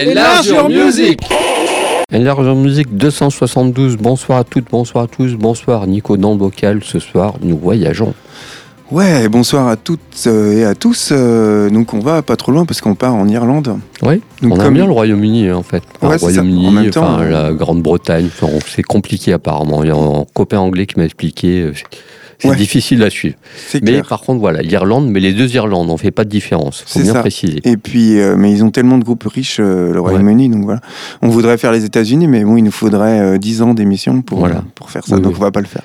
Enlargeur Music Enlargeur Music 272, bonsoir à toutes, bonsoir à tous, bonsoir Nico dans le bocal, ce soir nous voyageons. Ouais, bonsoir à toutes euh, et à tous. Euh, donc on va pas trop loin parce qu'on part en Irlande. Oui, Donc on comme- aime bien le Royaume-Uni hein, en fait. Ouais, le c'est ça. Royaume-Uni, enfin, la Grande-Bretagne, enfin, c'est compliqué apparemment. Il y a un copain anglais qui m'a expliqué, euh, c'est- Ouais. difficile à suivre. Mais clair. par contre voilà, l'Irlande, mais les deux Irlandes, on fait pas de différence, faut C'est bien ça. préciser. Et puis, euh, mais ils ont tellement de groupes riches, euh, le Royaume-Uni, donc voilà. On voudrait faire les États-Unis, mais bon, il nous faudrait euh, 10 ans d'émission pour, Voilà. pour faire ça, Oui, donc oui. on va pas le faire.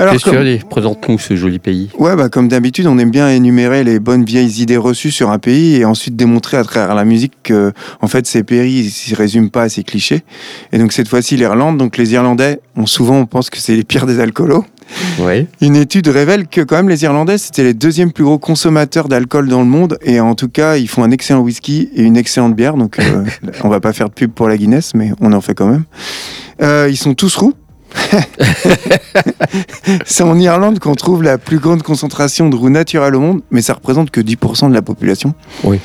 Alors, Qu'est-ce que comme- présente-nous ce joli pays. Ouais, bah, comme d'habitude, on aime bien énumérer les bonnes vieilles idées reçues sur un pays et ensuite démontrer à travers la musique que, en fait, ces pays ne s'y résument pas à ces clichés. Et donc, cette fois-ci, l'Irlande. Donc, les Irlandais, on, souvent, on pense que c'est les pires des alcoolos. Ouais. Une étude révèle que, quand même, les Irlandais, c'était les deuxièmes plus gros consommateurs d'alcool dans le monde. Et en tout cas, ils font un excellent whisky et une excellente bière. Donc, euh, on va pas faire de pub pour la Guinness, mais on en fait quand même. Euh, ils sont tous roux. C'est en Irlande qu'on trouve la plus grande concentration de roues naturelles au monde, mais ça représente que 10% de la population. Oui.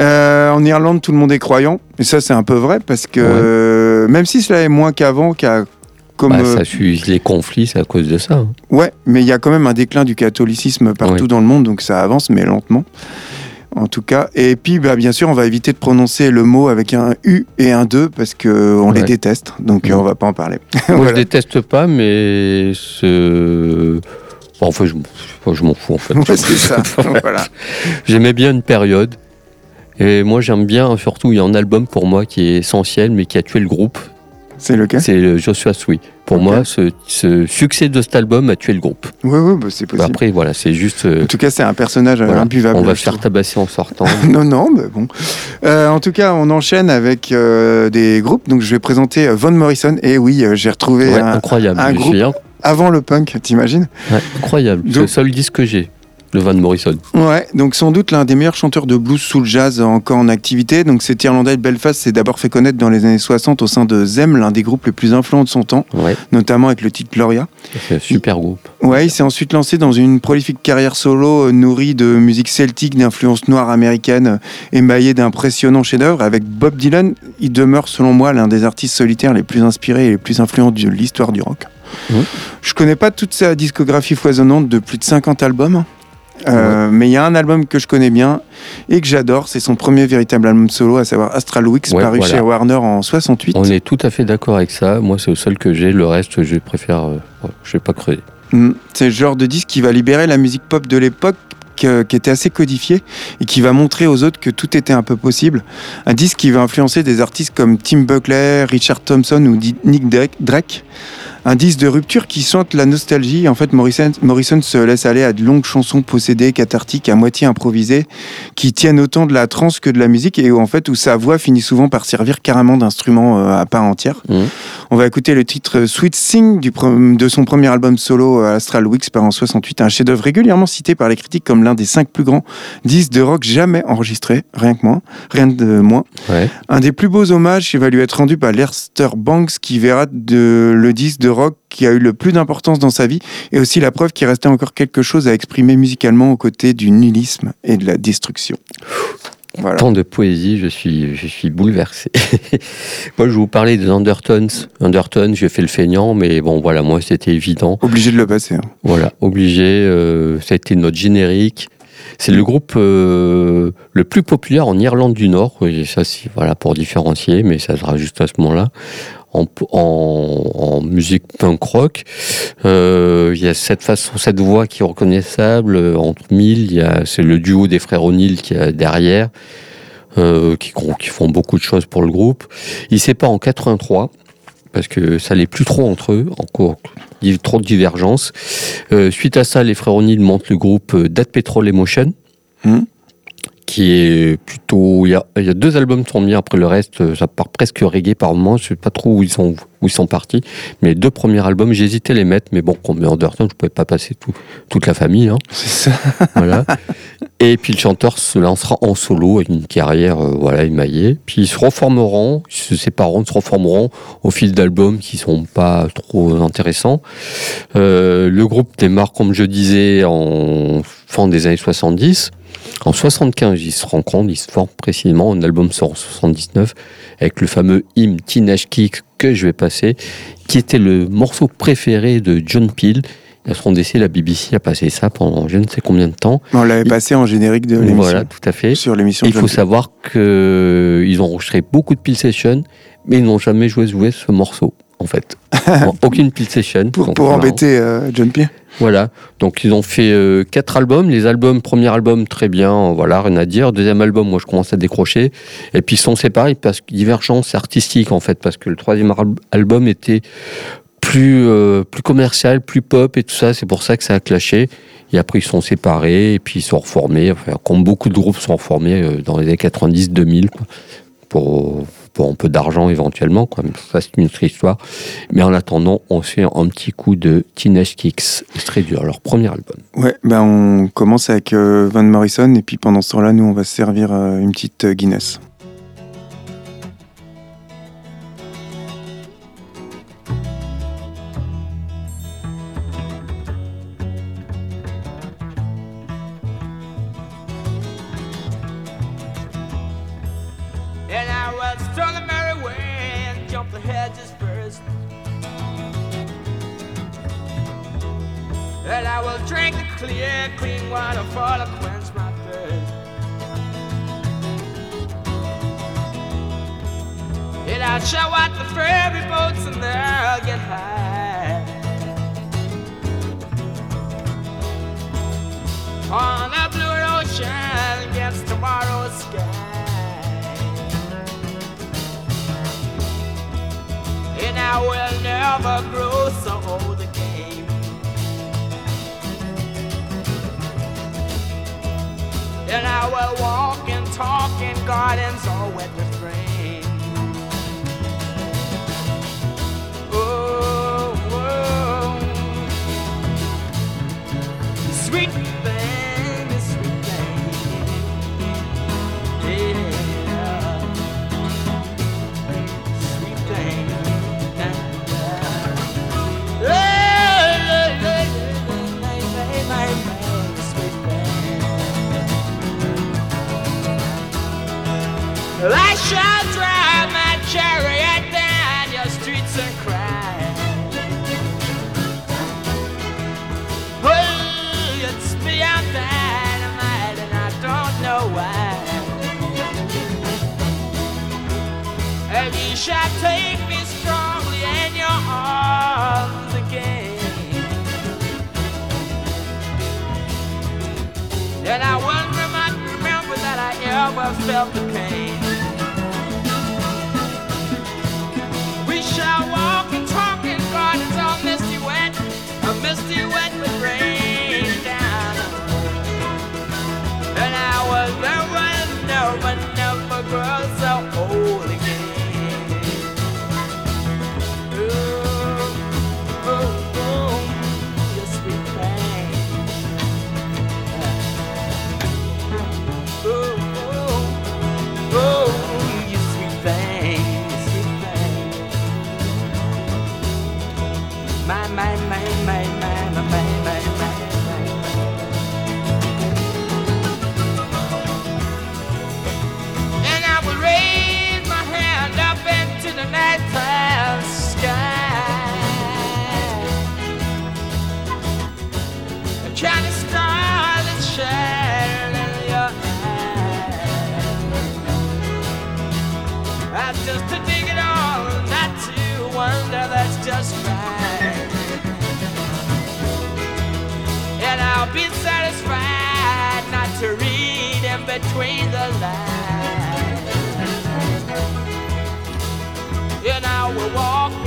Euh, en Irlande, tout le monde est croyant, et ça c'est un peu vrai parce que Ouais. euh, même si cela est moins qu'avant, qu'à comme Bah, euh, ça suit les conflits, c'est à cause de ça. hein. ouais, mais il y a quand même un déclin du catholicisme partout Ouais. dans le monde, donc ça avance, mais lentement. En tout cas, et puis bah, bien sûr, on va éviter de prononcer le mot avec un U et un 2 parce que on les déteste, donc euh, Ouais. on va pas en parler. Moi, Voilà. je déteste pas, mais ce... Bon, enfin, je, m'en- enfin, je m'en fous, en fait. Ouais, c'est ça. voilà. J'aimais bien une période. Et moi, j'aime bien, surtout, il y a un album pour moi qui est essentiel, mais qui a tué le groupe. C'est le cas. C'est Joshua Sweet. Pour moi, ce, ce succès de cet album a tué le groupe. Oui, oui, bah, c'est possible. après, voilà, c'est juste. euh, En tout cas, c'est un personnage euh, voilà, imbuvable. on va se faire tabasser en sortant. Non, non, mais bon. Euh, en tout cas, on enchaîne avec euh, des groupes. Donc, je vais présenter Von Morrison. Et oui, j'ai retrouvé Ouais, un- incroyable. un groupe- avant le punk, t'imagines ouais, incroyable. C'est le seul disque que j'ai, de Van Morrison. Ouais, donc sans doute l'un des meilleurs chanteurs de blues sous le jazz encore en activité. Donc, cet Irlandais de Belfast s'est d'abord fait connaître dans les années 60 au sein de Zem, l'un des groupes les plus influents de son temps, Ouais, notamment avec le titre Gloria. c'est un super groupe. Ouais, il s'est ensuite lancé dans une prolifique carrière solo euh, nourrie de musique celtique, d'influence noire américaine, euh, émaillée d'impressionnants chefs-d'œuvre. Avec Bob Dylan, il demeure selon moi l'un des artistes solitaires les plus inspirés et les plus influents de l'histoire du rock. Mhm. Je connais pas toute sa discographie foisonnante de plus de 50 albums. Euh, Mais il y a un album que je connais bien et que j'adore, c'est son premier véritable album solo, à savoir Astral Weeks, Ouais, paru voilà. chez Warner en 68. On est tout à fait d'accord avec ça. Moi, c'est le seul que j'ai. Le reste, je préfère. euh, je vais pas creuser. Mm. C'est le genre de disque qui va libérer la musique pop de l'époque qui était assez codifiée et qui va montrer aux autres que tout était un peu possible. Un disque qui va influencer des artistes comme Tim Buckley, Richard Thompson ou Nick Drake. Un disque de rupture qui chante la nostalgie. En fait, Morrison, se laisse aller à de longues chansons possédées, cathartiques, à moitié improvisées, qui tiennent autant de la trance que de la musique et où, en fait, où sa voix finit souvent par servir carrément d'instrument euh, à part entière. Mhm. On va écouter le titre Sweet Sing du de son premier album solo euh, Astral Weeks par en 68, un chef-d'œuvre régulièrement cité par les critiques comme l'un des cinq plus grands disques de rock jamais enregistrés, rien que moins, rien de moins. Ouais. Un des plus beaux hommages qui va lui être rendu par Lester Banks, qui verra de, le disque de rock qui a eu le plus d'importance dans sa vie, et aussi la preuve qu'il restait encore quelque chose à exprimer musicalement aux côtés du nihilisme et de la destruction. Voilà. Tant de poésie, je suis, je suis bouleversé. moi, je vous parler des Undertones. Undertones, j'ai fait le feignant, mais bon, voilà, moi, c'était évident. Obligé de le passer. hein. Voilà, obligé. euh, ça a été notre générique. C'est le groupe euh, le plus populaire en Irlande du Nord. Et ça, c'est voilà, pour différencier, mais ça sera juste à ce moment-là. En, musique punk rock, Euh, il y a cette façon, cette voix qui est reconnaissable euh, entre mille. Il y a, c'est le duo des frères O'Neill qui est derrière, euh, qui, font beaucoup de choses pour le groupe. Ils séparent en 83 parce que ça n'allait plus trop entre eux, encore il trop de divergences. Suite à ça, les frères O'Neill montent le groupe Dead Petrol Emotion, Mhm. Qui est plutôt. Il y, a, il y a deux albums qui sont mis, après le reste, euh, ça part presque reggae par moment. Je sais pas trop où ils sont, où ils sont partis. Mais les deux premiers albums, j'hésitais à les mettre, mais bon, comme Undertone, je pouvais pas passer tout, toute la famille. Hein, C'est ça. voilà. Et puis le chanteur se lancera en solo avec une carrière euh, voilà, émaillée. Puis ils se reformeront, ils se sépareront, se reformeront au fil d'albums qui sont pas trop intéressants. Euh, le groupe démarre, comme je disais, en fin des années 70. En 75, ils se rencontrent, ils se forment précisément. Un album sort en 79 avec le fameux hymne Teenage Kick que je vais passer, qui était le morceau préféré de John Peel. À son décès, la BBC a passé ça pendant je ne sais combien de temps. On l'avait passé en générique de l'émission. Voilà, tout à fait. Sur l'émission. Il faut savoir qu'ils ont enregistré beaucoup de Peel Sessions, mais ils n'ont jamais joué, joué ce morceau, en fait. Aucune Peel Session. pour, pour embêter euh, John Peel voilà, donc ils ont fait euh, quatre albums. Les albums, premier album, très bien, voilà, rien à dire. Deuxième album, moi je commence à décrocher. Et puis ils sont séparés parce que divergence artistique en fait, parce que le troisième album était plus, euh, plus commercial, plus pop et tout ça. C'est pour ça que ça a clashé. Et après ils sont séparés et puis ils sont reformés. Enfin, comme beaucoup de groupes sont reformés euh, dans les années 90-2000 pour un peu d'argent éventuellement, quoi. ça c'est une autre histoire. Mais en attendant, on fait un petit coup de Teenage Kicks, très dur, leur premier album. Ouais, ben on commence avec euh, Van Morrison et puis pendant ce temps-là, nous on va se servir euh, une petite euh, Guinness. drink the clear, clean water for to quench my thirst. And I'll show out the ferry boats and they'll get high. On the blue ocean against tomorrow's sky. And I will never grow so old again. And I will walk and talk in gardens all with rain. Oh. to dig it all, not to wonder, that's just right. And I'll be satisfied not to read in between the lines. And I will walk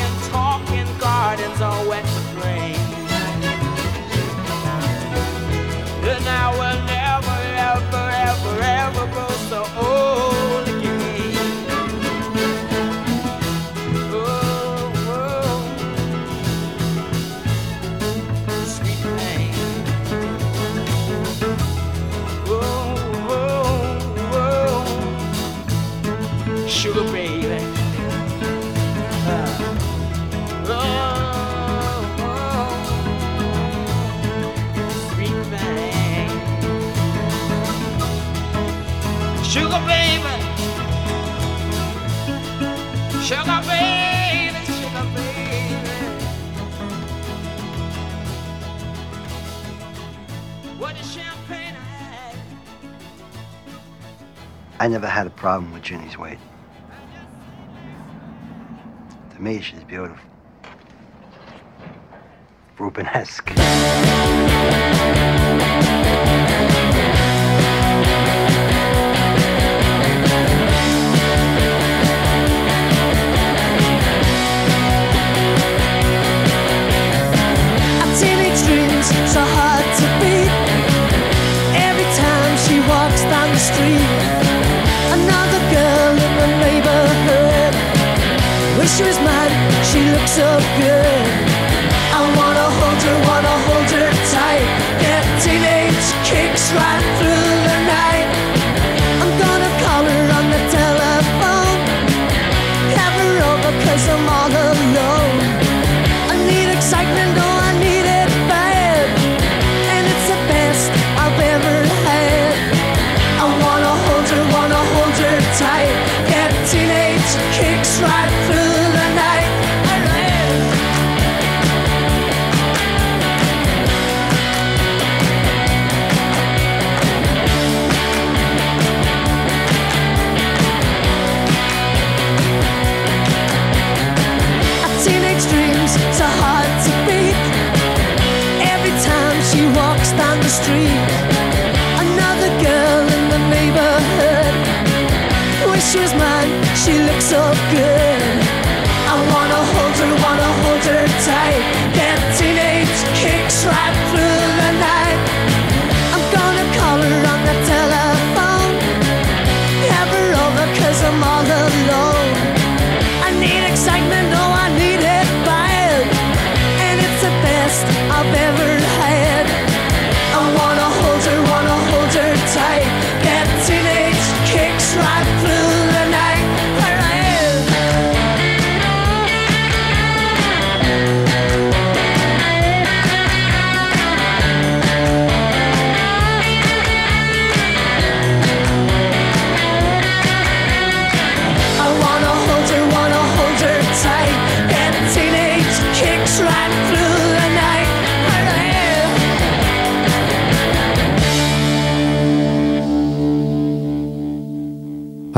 I never had a problem with Ginny's weight. To me, she's beautiful. Rubenesque. So good.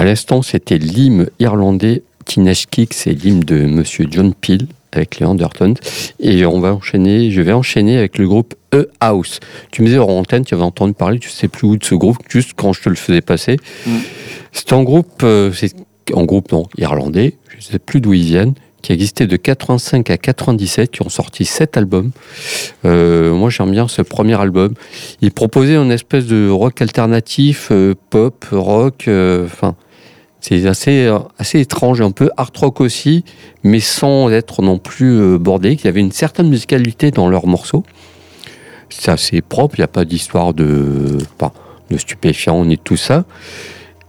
À l'instant, c'était l'hymne irlandais Teenage Kick, c'est l'hymne de Monsieur John Peel avec les Andertons. Et on va enchaîner, je vais enchaîner avec le groupe E House. Tu me disais hors antenne, tu avais entendu parler, tu sais plus où de ce groupe, juste quand je te le faisais passer. Mm. C'est un groupe, euh, c'est un groupe non, irlandais, je ne sais plus d'où ils viennent, qui a existé de 85 à 97, qui ont sorti 7 albums. Euh, moi, j'aime bien ce premier album. Ils proposaient une espèce de rock alternatif, euh, pop, rock, enfin. C'est assez, euh, assez étrange, un peu art rock aussi, mais sans être non plus euh, bordé. Il y avait une certaine musicalité dans leurs morceaux. C'est assez propre, il n'y a pas d'histoire de, pas, de stupéfiants ni tout ça.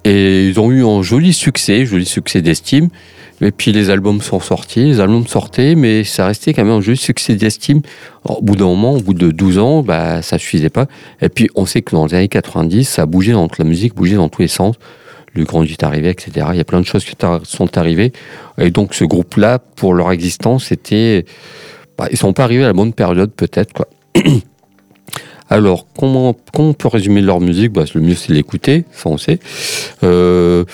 Et ils ont eu un joli succès, joli succès d'estime. Et puis les albums sont sortis, les albums sortaient, mais ça restait quand même un joli succès d'estime. Au bout d'un moment, au bout de 12 ans, bah, ça suffisait pas. Et puis on sait que dans les années 90, ça bougé dans la musique, bougeait dans tous les sens. Le grand est arrivé, etc. Il y a plein de choses qui sont arrivées. Et donc ce groupe-là, pour leur existence, c'était... Bah, ils sont pas arrivés à la bonne période, peut-être. quoi. Alors, comment, comment on peut résumer leur musique? Bah, Le mieux, c'est l'écouter, ça on sait. Euh,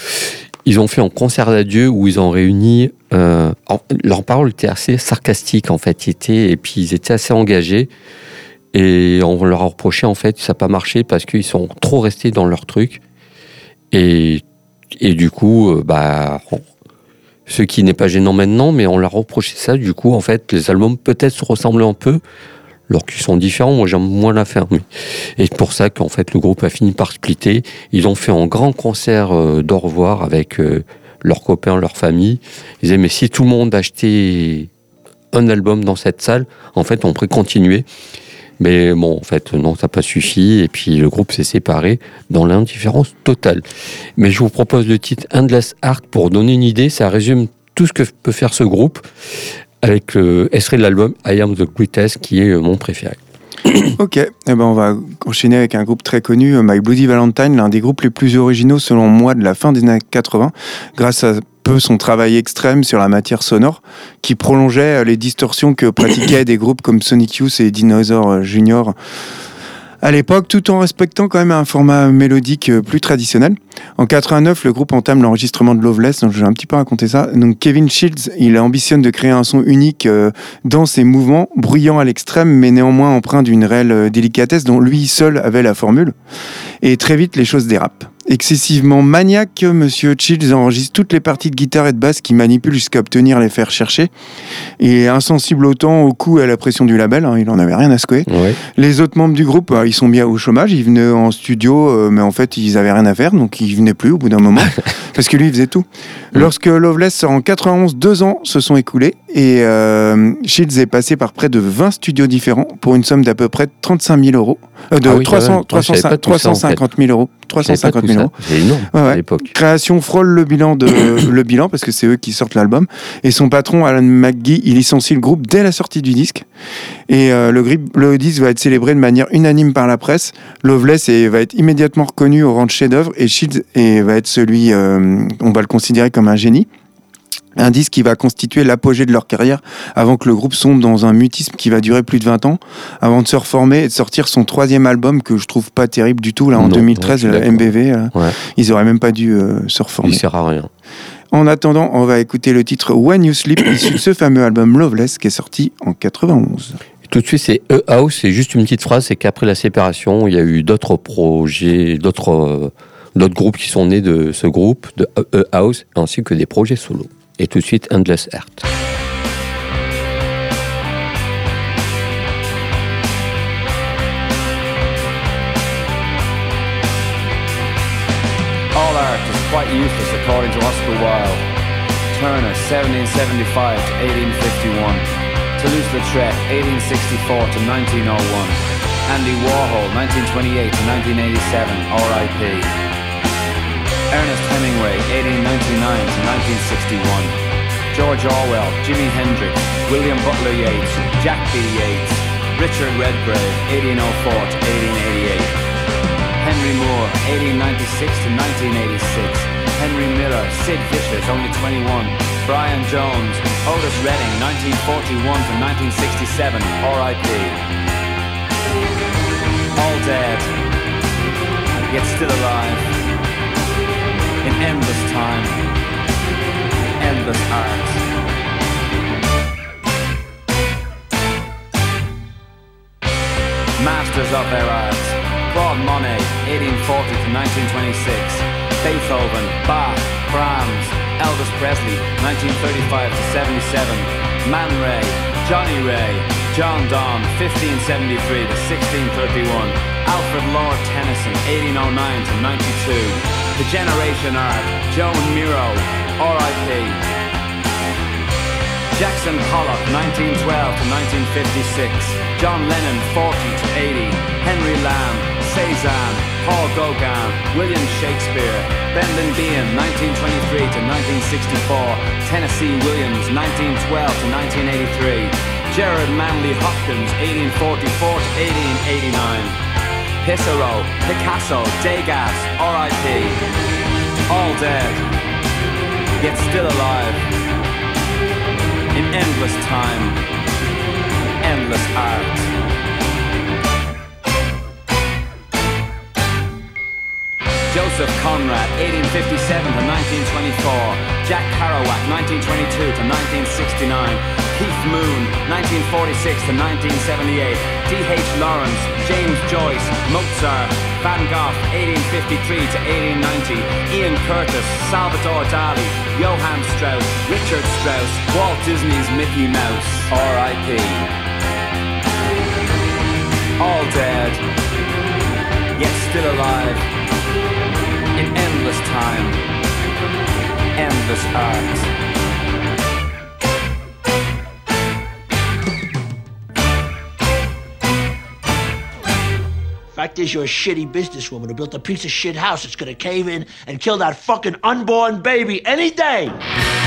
ils ont fait un concert d'adieu où ils ont réuni. Euh, alors, leurs paroles étaient assez sarcastiques, en fait. Ils et puis, ils étaient assez engagés. Et on leur a reproché, en fait, ça n'a pas marché parce qu'ils sont trop restés dans leur truc. Et, et du coup, euh, bah, ce qui n'est pas gênant maintenant, mais on leur reproché ça. Du coup, en fait, les albums peut-être se ressemblent un peu, alors qu'ils sont différents. Moi, j'aime moins la mais- Et c'est pour ça qu'en fait, le groupe a fini par splitter. Ils ont fait un grand concert euh, d'au revoir avec euh, leurs copains, leur famille. Ils disaient, mais si tout le monde achetait un album dans cette salle, en fait, on pourrait continuer. Mais bon, en fait, non, ça n'a pas suffi. Et puis, le groupe s'est séparé dans l'indifférence totale. Mais je vous propose le titre Endless Art pour donner une idée. Ça résume tout ce que peut faire ce groupe avec le extrait de l'album I Am the Greatest qui est euh, mon préféré. Ok, eh ben on va enchaîner avec un groupe très connu, euh, My Bloody Valentine, l'un des groupes les plus originaux selon moi de la fin des années 80, grâce à son travail extrême sur la matière sonore, qui prolongeait euh, les distorsions que pratiquaient des groupes comme Sonic Youth et Dinosaur euh, Junior à l'époque, tout en respectant quand même un format mélodique euh, plus traditionnel. En 89, le groupe entame l'enregistrement de Loveless, donc je vais un petit peu raconter ça. Donc Kevin Shields, il ambitionne de créer un son unique dans ses mouvements, bruyant à l'extrême, mais néanmoins empreint d'une réelle délicatesse dont lui seul avait la formule. Et très vite, les choses dérapent. Excessivement maniaque, Monsieur Shields enregistre toutes les parties de guitare et de basse qu'il manipule jusqu'à obtenir les faire chercher. Et insensible autant au coût et à la pression du label, hein, il en avait rien à secouer. Ouais. Les autres membres du groupe, euh, ils sont mis au chômage. Ils venaient en studio, euh, mais en fait, ils avaient rien à faire, donc ils venaient plus au bout d'un moment, parce que lui, il faisait tout. Lorsque Loveless sort en 91, deux ans se sont écoulés et euh, Shields est passé par près de 20 studios différents pour une somme d'à peu près 35 000 euros, Euh, de Ah oui, 300, quand même. Moi, je savais pas tout ça, en fait. 350 000 euros, Je savais pas 350 tout 000 ça. euros. C'est énorme Ouais, à ouais. l'époque. Création frôle le bilan de le bilan parce que c'est eux qui sortent l'album et son patron Alan McGee il licencie le groupe dès la sortie du disque et euh, le, grip- le disque va être célébré de manière unanime par la presse Loveless et va être immédiatement reconnu au rang de chef-d'œuvre et Shields et va être celui euh, on va le considérer comme un génie un disque qui va constituer l'apogée de leur carrière avant que le groupe sombre dans un mutisme qui va durer plus de 20 ans avant de se reformer et de sortir son troisième album que je trouve pas terrible du tout là en Non, 2013 ouais, je suis le d'accord. MBV là. Ouais. ils auraient même pas dû euh, se reformer Il sert à rien. en attendant, on va écouter le titre When You Sleep, issu de ce fameux album Loveless qui est sorti en 91. Et tout de suite, c'est E-House. C'est juste une petite phrase. C'est qu'après la séparation, il y a eu d'autres projets, d'autres euh, d'autres groupes qui sont nés de ce groupe, de E-House, ainsi que des projets solo. Et tout de suite, Endless Heart. All art is quite useless according to Oscar Wilde. Turner, 1775 to 1851. Toulouse-Lautrec, 1864 to 1901. Andy Warhol, 1928 to 1987, R.I.P. Ernest Hemingway, 1899 to 1961. George Orwell, Jimi Hendrix, William Butler Yeats, Jack B. Yeats, Richard Redgrave, 1804 to 1888. Henry Moore, 1896 to 1986. Henry Miller, Sid Vicious, only 21. Brian Jones, Otis Redding, 1941 to 1967, R.I.P. All dead, yet still alive. In endless time, endless art. Masters of their art. Claude Monet, 1840 to 1926. Beethoven, Bach, Brahms, Elvis Presley, 1935 to 77. Man Ray, Johnny Ray, John Donne, 1573 to 1631. Alfred Lord Tennyson, 1809 to 92. The Generation Art, Joan Miro, R.I.P. Jackson Pollock, 1912 to 1956. John Lennon, 40 to 80. Henry Lamb, Cezanne, Paul Gauguin, William Shakespeare, Brendan Behan, 1923 to 1964. Tennessee Williams, 1912 to 1983. Gerard Manley Hopkins, 1844 to 1889. Pissarro, Picasso, Degas, R.I.P. All dead, yet still alive in endless time, endless art. Joseph Conrad, 1857 to 1924. Jack Kerouac, 1922 to 1969. Keith Moon, 1946 to 1978. D.H. Lawrence, James Joyce, Mozart, Van Gogh, 1853 to 1890. Ian Curtis, Salvador Dali, Johann Strauss, Richard Strauss, Walt Disney's Mickey Mouse, R.I.P. All dead, yet still alive in endless time, endless art. Fact is, you're a shitty businesswoman who built a piece of shit house that's gonna cave in and kill that fucking unborn baby any day.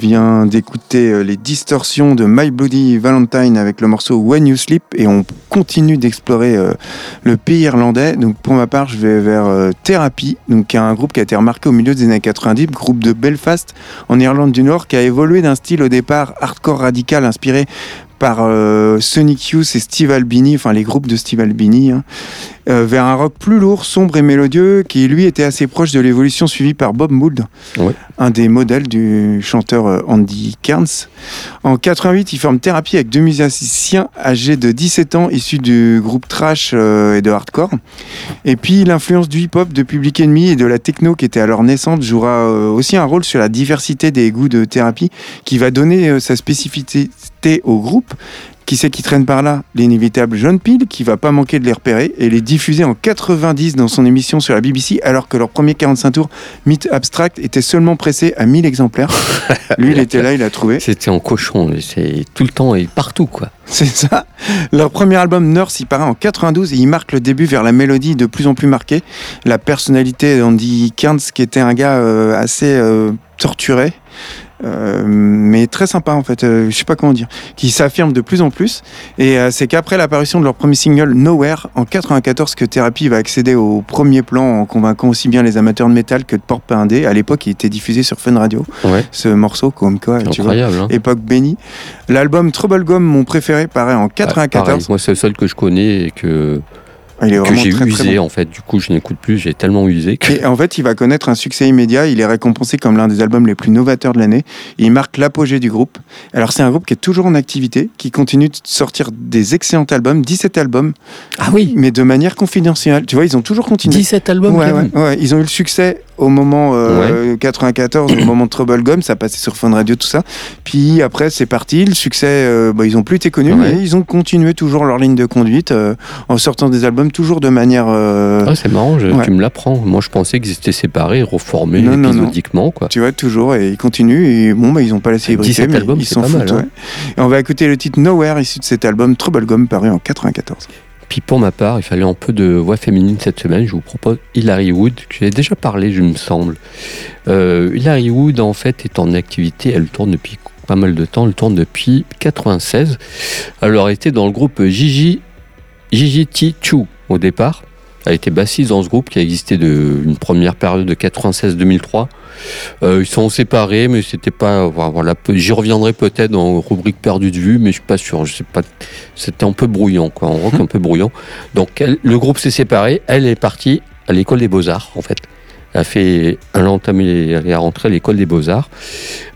Vient d'écouter euh, les distorsions de My Bloody Valentine avec le morceau When You Sleep et on continue d'explorer euh, le pays irlandais. Donc, pour ma part, je vais vers euh, Therapy, donc qui est un groupe qui a été remarqué au milieu des années 90, groupe de Belfast en Irlande du Nord, qui a évolué d'un style au départ hardcore radical inspiré par euh, Sonic Youth et Steve Albini, enfin les groupes de Steve Albini, hein, euh, vers un rock plus lourd, sombre et mélodieux, qui lui était assez proche de l'évolution suivie par Bob Mould, Ouais. un des modèles du chanteur euh, Andy Kearns. En 88, il forme Thérapie avec deux musiciens âgés de 17 ans, issus du groupe Trash euh, et de Hardcore. Et puis l'influence du hip-hop, de Public Enemy et de la techno qui était alors naissante jouera aussi un rôle sur la diversité des goûts de Thérapie, qui va donner sa spécificité au groupe. Qui c'est qui traîne par là? L'inévitable John Peel, qui va pas manquer de les repérer et les diffuser en 90 dans son émission sur la BBC, alors que leur premier 45 tours, Myth Abstract, était seulement pressé à 1000 exemplaires. Lui, il était là, il a trouvé. C'était en cochon, c'est tout le temps et partout, quoi. C'est ça. Leur premier album Nurse, il paraît en 92 et il marque le début vers la mélodie de plus en plus marquée. La personnalité d'Andy Kearns, qui était un gars euh, assez euh, torturé. Euh, mais très sympa en fait, euh, je sais pas comment dire, qui s'affirme de plus en plus. Et euh, c'est qu'après l'apparition de leur premier single Nowhere en 94 que Therapy va accéder au premier plan en convainquant aussi bien les amateurs de métal que de pop indé. À l'époque, il était diffusé sur Fun Radio, Ouais. ce morceau comme quoi, tu vois, hein. époque bénie. L'album Trouble Gum, mon préféré, paraît en Ah, 94. pareil. Moi, c'est le seul que je connais et que, Il est que j'ai usé, bon. en fait. Du coup, je n'écoute plus. J'ai tellement usé que. Et en fait, il va connaître un succès immédiat. Il est récompensé comme l'un des albums les plus novateurs de l'année. Il marque l'apogée du groupe. Alors, c'est un groupe qui est toujours en activité, qui continue de sortir des excellents albums, 17 albums, Ah oui mais de manière confidentielle. Tu vois, ils ont toujours continué. 17 albums, Ouais, ouais. Ils ont eu le succès au moment euh, 94, au moment de Trouble Gum, ça passait sur Fun Radio, tout ça. Puis après, c'est parti. Le succès, euh, bah, ils ont plus été connus, Ouais. mais ils ont continué toujours leur ligne de conduite euh, en sortant des albums toujours de manière. euh, Ah, c'est marrant, je- Ouais. tu me l'apprends. Moi, je pensais qu'ils étaient séparés, reformés Non, non, non. épisodiquement, quoi. Tu vois, toujours, et ils continuent, et bon, bah, ils ont pas la célébrité, 17 mais albums, ils s'en foutent. mal, hein. Et on va écouter le titre Nowhere, issu de cet album Trouble Gum, paru en 94. Puis pour ma part, il fallait un peu de voix féminine cette semaine. Je vous propose Hilary Wood, que j'ai déjà parlé, je me semble. Euh, Hilary Wood, en fait, est en activité. Elle tourne depuis pas mal de temps. Elle tourne depuis 96. Elle aurait été dans le groupe Gigi, Gigi T. Chu au départ. Elle était bassiste dans ce groupe qui a existé de une première période de 96-2003. Euh, ils sont séparés, mais c'était pas. Voilà, j'y reviendrai peut-être dans rubrique perdue de vue, mais je suis pas sûr. Je sais pas. C'était un peu brouillon, quoi. En rock, un peu brouillon. Donc, elle- le groupe s'est séparé. Elle est partie à l'école des beaux arts, en fait. Elle a fait, elle a entamé, elle est rentrée à l'école des beaux arts.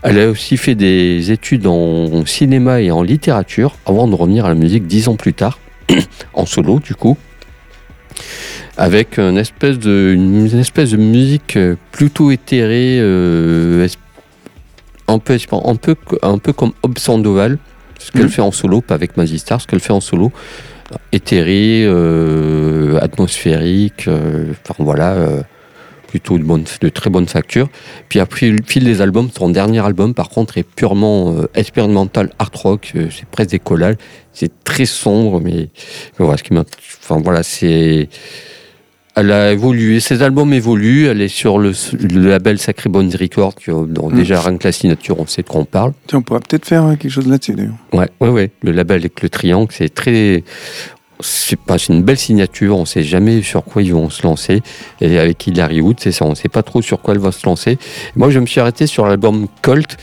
Elle a aussi fait des études en cinéma et en littérature avant de revenir à la musique dix ans plus tard, en solo, du coup avec une espèce de, une espèce de musique euh, plutôt éthérée, euh, un, peu, esp- un, peu, un peu comme Hob Sandoval, ce qu'elle Mhm. fait en solo, pas avec Mazzy Star, ce qu'elle fait en solo, éthéré, euh, atmosphérique, enfin voilà, plutôt de, bonne, de très bonne facture. Puis après, le fil des albums, son dernier album, par contre, est purement euh, expérimental art rock, euh, c'est presque des collages, c'est très sombre, mais, mais voilà, ce qui enfin voilà, c'est, elle a évolué, ses albums évoluent, elle est sur le, le label Sacré Bones Records, euh, donc Mm. déjà rien que la signature, on sait de quoi on parle. Tiens, on pourra peut-être faire quelque chose là-dessus, d'ailleurs. Ouais, ouais, ouais. Le label avec le triangle, c'est très. C'est une belle signature. On sait jamais sur quoi ils vont se lancer. Et avec Hilary Wood, c'est ça. On sait pas trop sur quoi elle va se lancer. Moi, je me suis arrêté sur l'album Colt,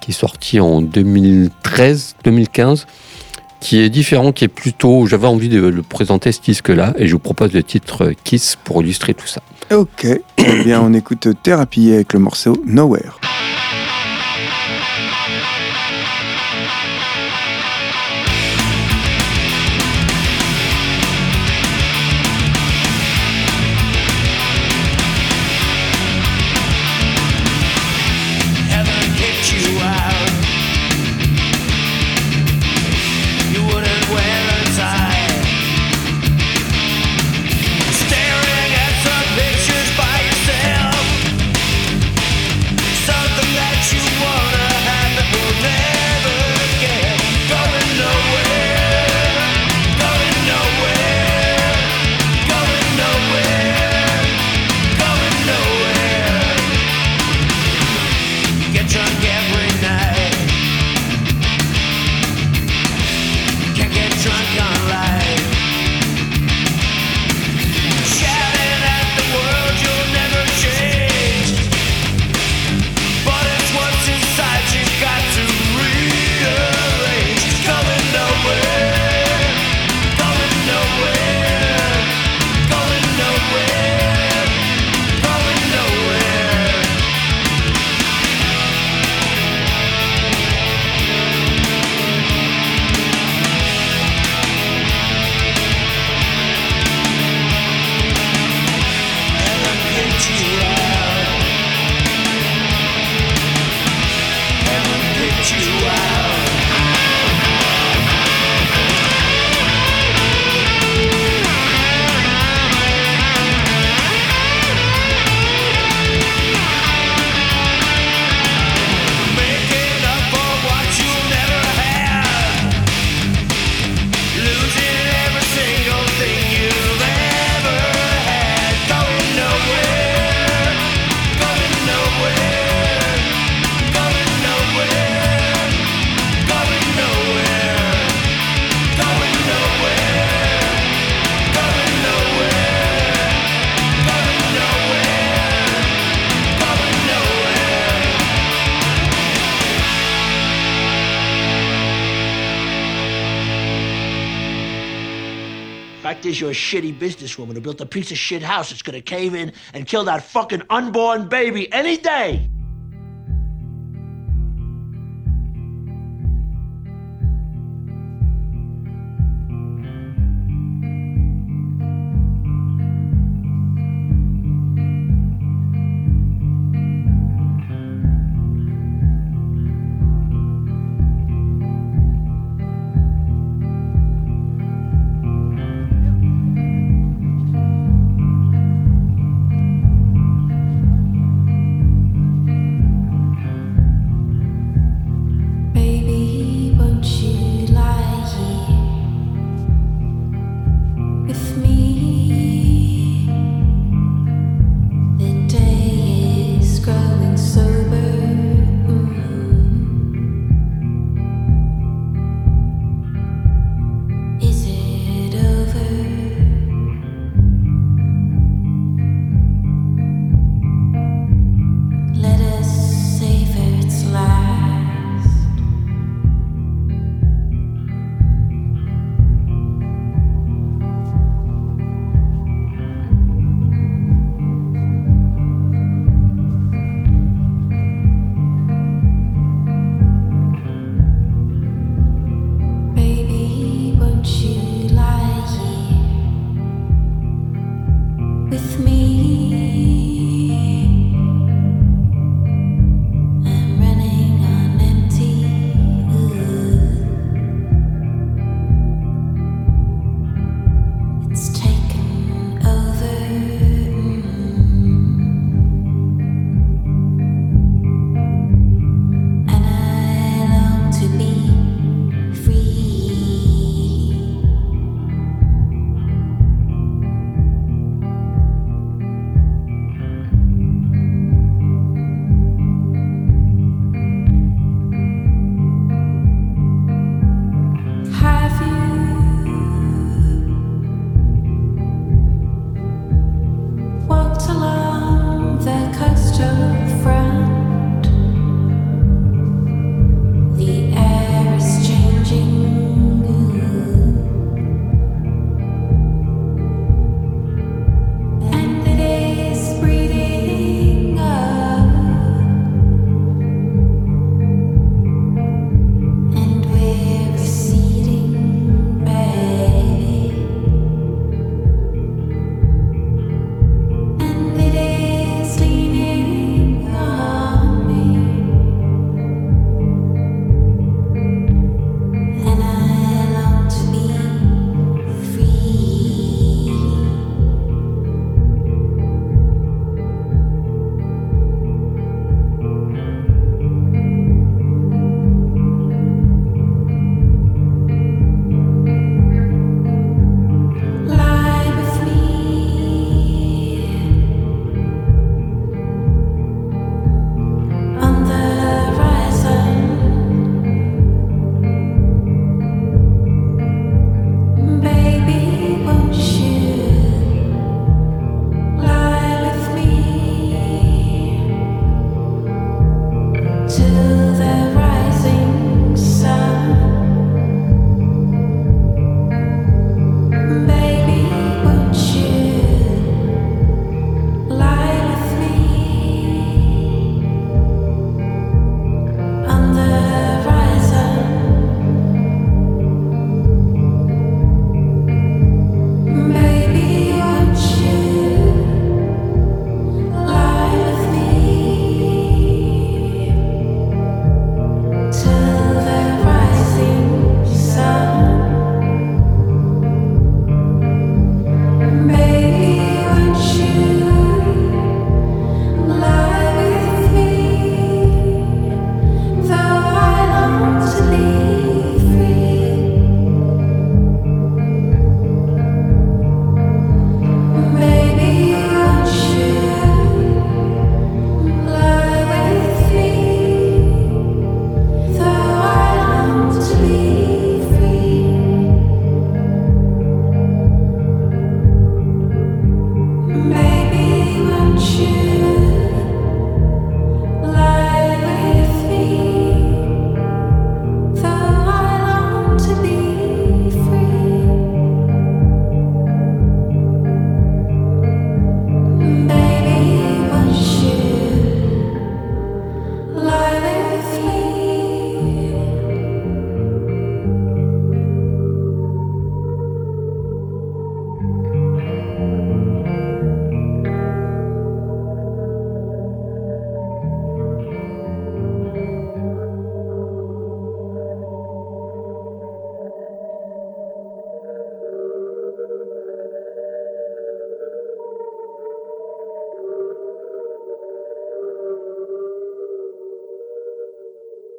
qui est sorti en 2013, 2015, qui est différent, qui est plutôt. J'avais envie de le présenter ce disque-là, et je vous propose le titre Kiss pour illustrer tout ça. Ok, eh bien, on écoute Thérapie avec le morceau Nowhere. A shitty businesswoman who built a piece of shit house that's gonna cave in and kill that fucking unborn baby any day.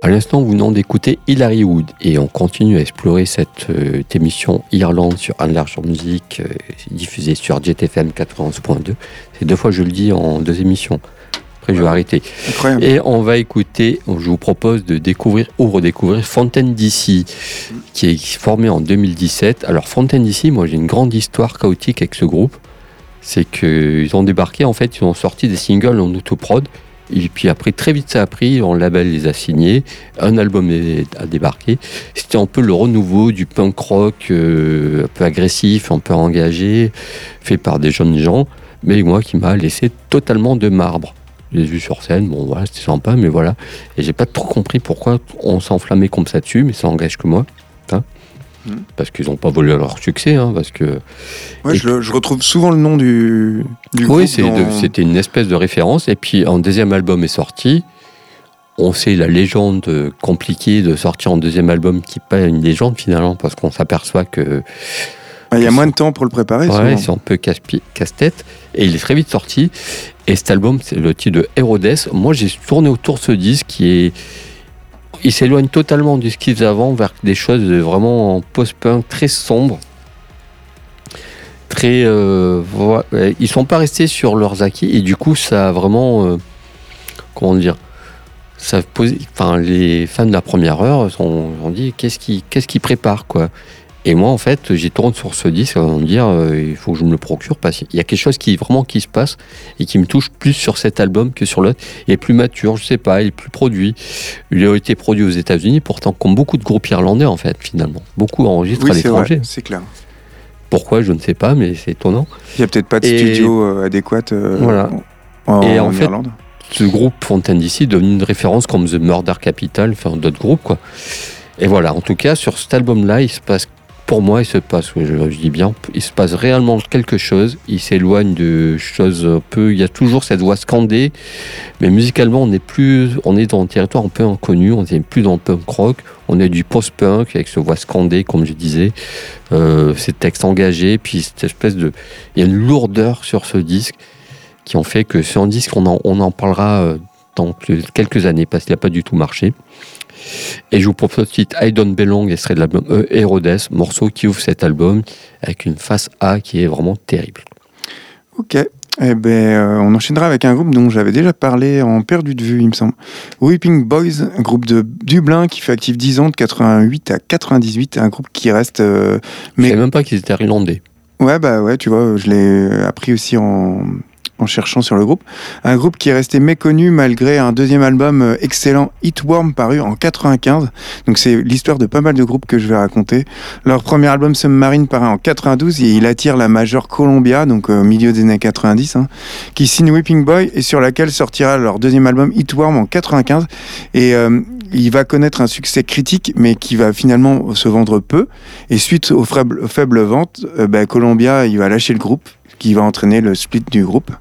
À l'instant, vous venez d'écouter Hilary Wood et on continue à explorer cette euh, émission Irlande sur Anne Large Musique euh, diffusée sur JTFM 91.2. C'est deux fois je le dis en deux émissions. Après, je vais arrêter. Incroyable. Et on va écouter, je vous propose de découvrir ou redécouvrir Fontaine d'ici, qui est formé en 2017. Alors Fontaine d'ici, moi j'ai une grande histoire chaotique avec ce groupe. C'est qu'ils ont débarqué, en fait, ils ont sorti des singles en autoprod. Et puis après, très vite ça a pris, on label les a signés, un album a débarqué. C'était un peu le renouveau du punk rock, euh, un peu agressif, un peu engagé, fait par des jeunes gens, mais moi qui m'a laissé totalement de marbre. Les vus sur scène, bon voilà, c'était sympa, mais voilà. Et j'ai pas trop compris pourquoi on s'enflammait comme ça dessus, mais ça engage que moi. Mhm. Parce qu'ils n'ont pas volé leur succès, hein, parce que Ouais, je, retrouve souvent le nom du, du oui, dans- c'était une espèce de référence. Et puis, un deuxième album est sorti. On sait la légende compliquée de sortir un deuxième album qui n'est pas une légende finalement, parce qu'on s'aperçoit que Ah, Il y a moins de temps pour le préparer. ouais, c'est un peu casse-tête. Et il est très vite sorti. Et cet album, c'est le titre de Herodes. Moi, j'ai tourné autour de ce disque qui est. Il s'éloigne totalement de ce qu'ils avant vers des choses vraiment en post-punk très sombres. Très. euh, euh, ils sont pas restés sur leurs acquis et du coup, ça a vraiment. euh, comment dire ça a posé- enfin, les fans de la première heure ont dit qu'est-ce qui qu'est-ce qu'ils préparent quoi? Et moi, en fait, j'y tourne sur ce disque de me dire, euh, il faut que je me le procure parce qu'il y a quelque chose qui vraiment qui se passe et qui me touche plus sur cet album que sur l'autre. Il est plus mature, je sais pas, il est plus produit. Il a été produit aux États-Unis, pourtant comme beaucoup de groupes irlandais en fait, finalement. Beaucoup enregistrent Oui, à l'étranger. c'est clair. Pourquoi, je ne sais pas, mais c'est étonnant. Il n'y a peut-être pas de Et- studio euh, adéquat euh, Voilà. en, Et en en fait, Irlande. Ce groupe Fontaine d'ici est devenu une référence comme The Murder Capital, enfin d'autres groupes quoi. Et voilà, en tout cas, sur cet album-là, il se passe, pour moi, il se passe, je, dis bien, il se passe réellement quelque chose. Il s'éloigne de choses un peu. Il y a toujours cette voix scandée, mais musicalement, on est plus, on est dans un territoire un peu inconnu. On n'est plus dans le punk rock. On est du post-punk avec ce voix scandée, comme je disais, euh, ces textes engagés, puis cette espèce de, il y a une lourdeur sur ce disque qui ont fait que c'est un disque, on en, on en parlera euh, dans quelques années parce qu'il n'a pas du tout marché. Et je vous propose le titre I Don't Belong, extrait de l'album euh, Herodes, morceau qui ouvre cet album avec une face A qui est vraiment terrible. Ok. Eh ben, euh, on enchaînera avec un groupe dont j'avais déjà parlé en perdu de vue, il me semble. Weeping Boys, un groupe de Dublin qui fait actif 10 ans, de 88 à 98, un groupe qui reste. euh, Je mais savais même pas qu'ils étaient irlandais. Ouais, bah ouais, tu vois, je l'ai appris aussi en, en cherchant sur le groupe. Un groupe qui est resté méconnu malgré un deuxième album euh, excellent, Hitworm, paru en 95. Donc c'est l'histoire de pas mal de groupes que je vais raconter. Leur premier album Submarine paraît en 92 et il attire la majeure Columbia, donc euh, au milieu des années 90, hein, qui signe Weeping Boy et sur laquelle sortira leur deuxième album Hitworm en 95. Et euh, il va connaître un succès critique, mais qui va finalement se vendre peu. Et suite aux faibles, ventes, euh, bah, Columbia, il va lâcher le groupe, qui va entraîner le split du groupe.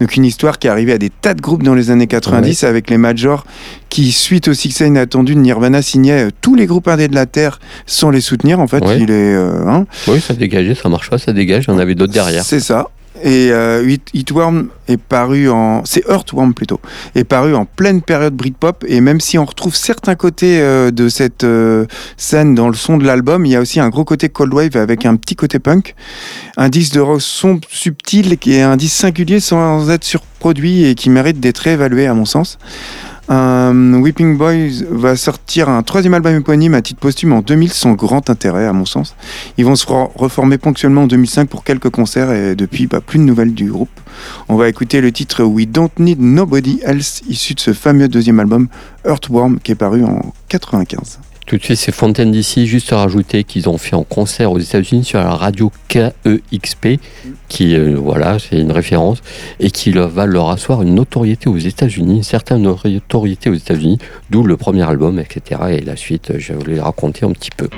Donc une histoire qui est arrivée à des tas de groupes dans les années 90 avec les majors qui, suite au succès inattendu de Nirvana, signaient euh, tous les groupes indés de la Terre sans les soutenir. En fait, Ouais. il est... euh, hein. Oui, ça dégageait, ça marche pas, ça dégage. Il y en avait d'autres derrière. C'est ça. Et euh, est paru en. C'est Earthworm plutôt. Est paru en pleine période Britpop. Et même si on retrouve certains côtés euh, de cette euh, scène dans le son de l'album, il y a aussi un gros côté cold wave avec un petit côté punk. Un disque de rock sombre, subtil, qui est un disque singulier sans être surproduit et qui mérite d'être réévalué à mon sens. Euh, Weeping Boys va sortir un troisième album éponyme à titre posthume en 2000 sans grand intérêt à mon sens. Ils vont se re- reformer ponctuellement en 2005 pour quelques concerts et depuis bah, plus de nouvelles du groupe. On va écouter le titre We Don't Need Nobody Else issu de ce fameux deuxième album Earthworm qui est paru en 95. Tout de suite, c'est Fontaine d'ici. Juste rajouter qu'ils ont fait en concert aux États-Unis sur la radio KEXP, qui, euh, voilà, c'est une référence, et qui va leur asseoir une notoriété aux États-Unis, une certaine notoriété aux États-Unis, d'où le premier album, etc. Et la suite, euh, je vais vous les raconter un petit peu.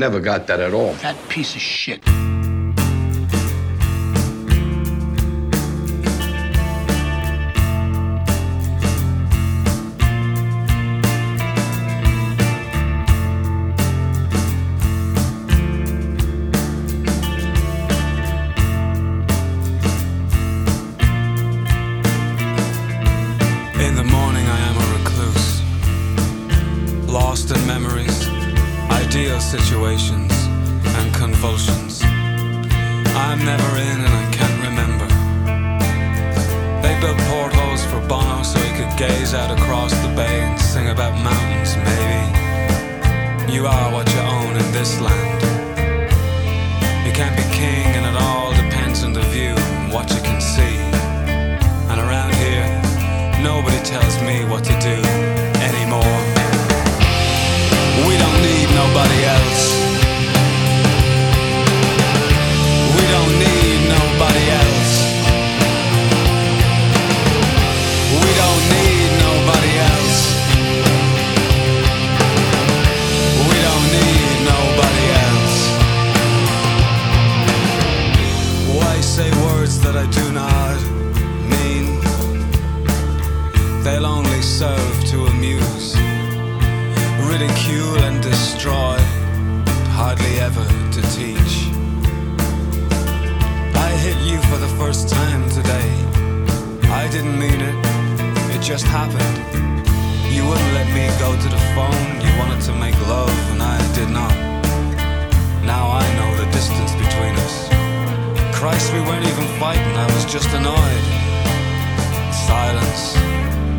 Never got that at all. That piece of shit. Teach. I hit you for the first time today. I didn't mean it, it just happened. You wouldn't let me go to the phone, you wanted to make love, and I did not. Now I know the distance between us. Christ, we weren't even fighting, I was just annoyed. Silence,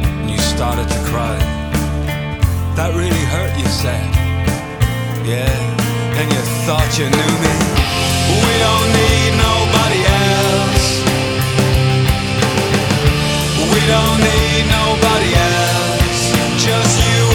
and you started to cry. That really hurt, you said. Yeah, and you thought you knew me. We don't need nobody else. We don't need nobody else. Just you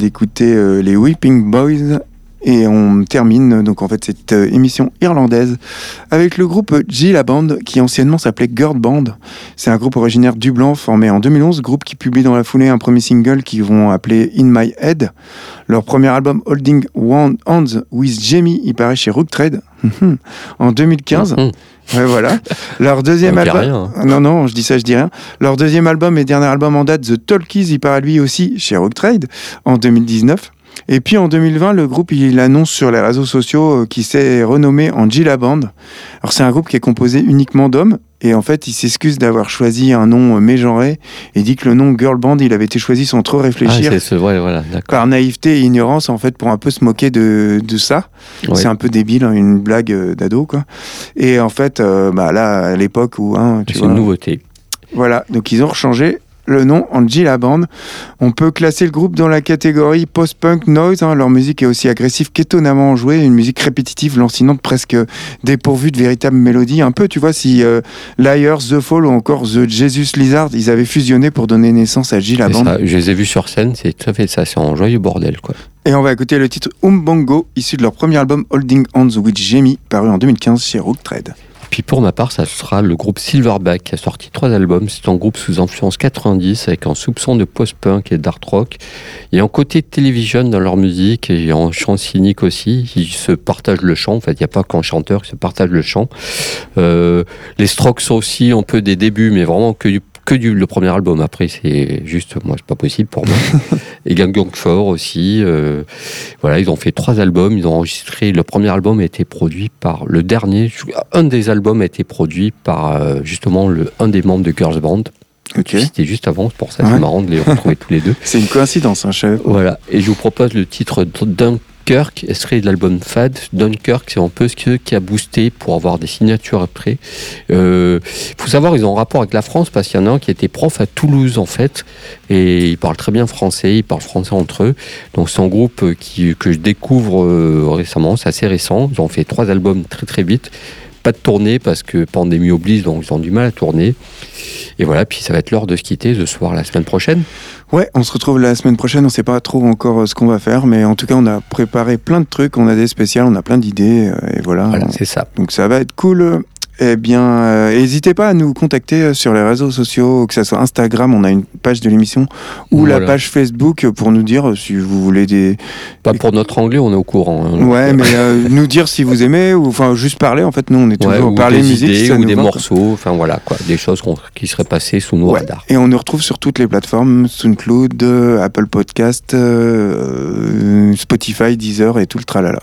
d'écouter euh, les Weeping Boys et on termine donc en fait cette euh, émission irlandaise avec le groupe G La Band qui anciennement s'appelait Girl Band. C'est un groupe originaire du Blanc formé en 2011, groupe qui publie dans la foulée un premier single qu'ils vont appeler In My Head. Leur premier album Holding One Hands with Jamie, il paraît chez Rook Trade en 2015. Mhm. Ouais, voilà. Leur deuxième album. rien. Non, non, je dis ça, je dis rien. Leur deuxième album et dernier album en date, The Talkies, il paraît lui aussi chez Rock Trade en 2019. Et puis en 2020, le groupe il annonce sur les réseaux sociaux euh, qu'il s'est renommé en Gila Band. Alors c'est un groupe qui est composé uniquement d'hommes et en fait il s'excuse d'avoir choisi un nom euh, mégenré et dit que le nom Girl Band il avait été choisi sans trop Ah, réfléchir. c'est ce, ouais, voilà, par naïveté et ignorance en fait pour un peu se moquer de, de ça Ouais. c'est un peu débile hein, une blague euh, d'ado quoi et en fait euh, bah là à l'époque où hein, C'est une nouveauté. voilà, donc ils ont changé le nom en Gila Band. On peut classer le groupe dans la catégorie post-punk noise. hein. Leur musique est aussi agressive qu'étonnamment enjouée, une musique répétitive, lancinante, presque dépourvue de véritable mélodie. Un peu, tu vois, si euh, Liars, The Fall ou encore The Jesus Lizard, ils avaient fusionné pour donner naissance à Band. ça, je les ai vus sur scène, c'est tout à fait ça, c'est en joyeux bordel, quoi. Et on va écouter le titre Umbongo, issu de leur premier album Holding Hands with Jamie, paru en 2015 chez Rook Trade. Puis pour ma part, ça sera le groupe Silverback qui a sorti trois albums. C'est un groupe sous influence 90 avec un soupçon de post-punk et d'art rock. Il y a un côté télévision dans leur musique et en chant cynique aussi. Ils se partagent le chant. En fait, il n'y a pas qu'un chanteur qui se partage le chant. Euh, les Strokes sont aussi un peu des débuts, mais vraiment que du que du le premier album. Après, c'est juste, moi, c'est pas possible pour moi. et Gang Gang Fort aussi. euh, voilà, ils ont fait trois albums. Ils ont enregistré. Le premier album a été produit par le dernier. Un des albums a été produit par euh, justement le un des membres de Girls Band. Ok. C'était juste avant. Pour ça Ouais. c'est marrant de les retrouver tous les deux. C'est une coïncidence, hein, je savais pas. Voilà. Et je vous propose le titre Dunkirk, extrait de l'album Fad. Dunkirk, c'est un peu ce qui a boosté pour avoir des signatures après. Il faut savoir, ils ont un rapport avec la France parce qu'il y en a un qui était prof à Toulouse en fait. Et ils parlent très bien français, ils parlent français entre eux. Donc c'est un groupe euh, que je découvre euh, récemment, c'est assez récent. Ils ont fait trois albums très très vite. Pas de tournée parce que pandémie oblige, donc ils ont du mal à tourner. Et voilà, puis ça va être l'heure de se quitter ce soir, la semaine prochaine. Ouais, on se retrouve la semaine prochaine. On sait pas trop encore euh, ce qu'on va faire, mais en tout cas, on a préparé plein de trucs. On a des spéciales, on a plein d'idées, euh, et voilà. Voilà, c'est ça. Donc ça va être cool. Eh bien, euh, n'hésitez pas à nous contacter euh, sur les réseaux sociaux, que ce soit Instagram, on a une page de l'émission, ou la page Facebook pour nous dire euh, si vous voulez des. Pas pour notre anglais, on est au courant. hein. Ouais, mais euh, nous dire si vous aimez, ou enfin juste parler. En fait, nous, on est Ouais, toujours ou parler des musique, idées, ça ou des morceaux, enfin voilà, quoi, des choses qui seraient passées sous nos Ouais. radars. Et on nous retrouve sur toutes les plateformes, SoundCloud, Apple Podcast, euh, Spotify, Deezer et tout le tralala.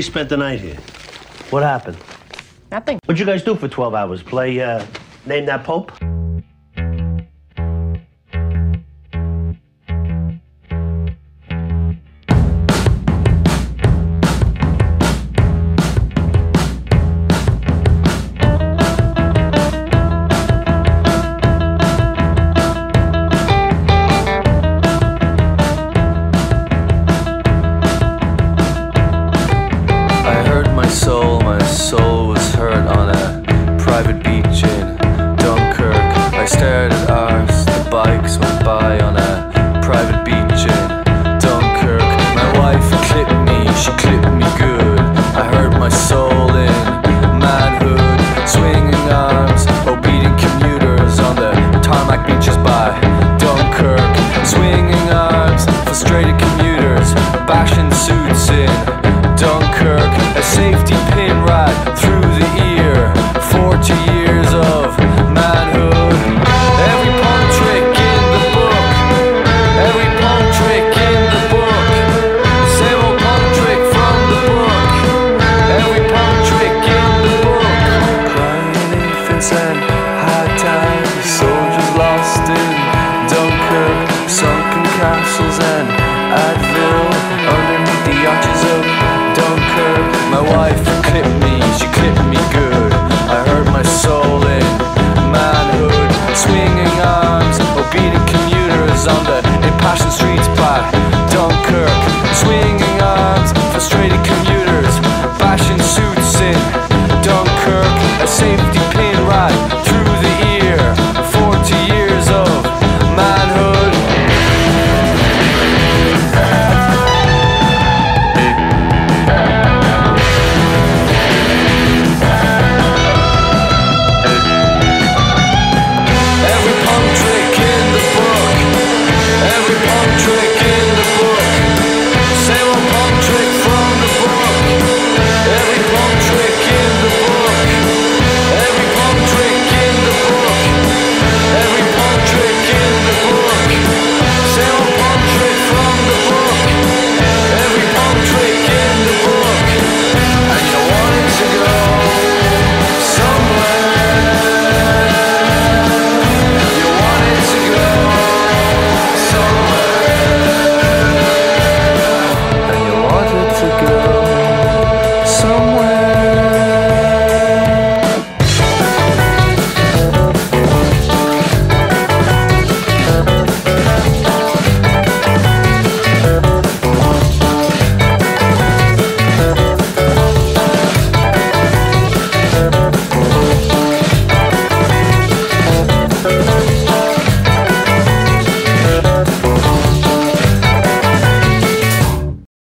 The priest spent the night here. What happened? Nothing. What'd you guys do for 12 hours? Play, uh, Name That Pope? high. Soldiers lost in Dunkirk, sunken castles and Advil underneath the arches of Dunkirk. My wife clipped me, she clipped me good. I hurt my soul in manhood, swinging arms, obedient commuters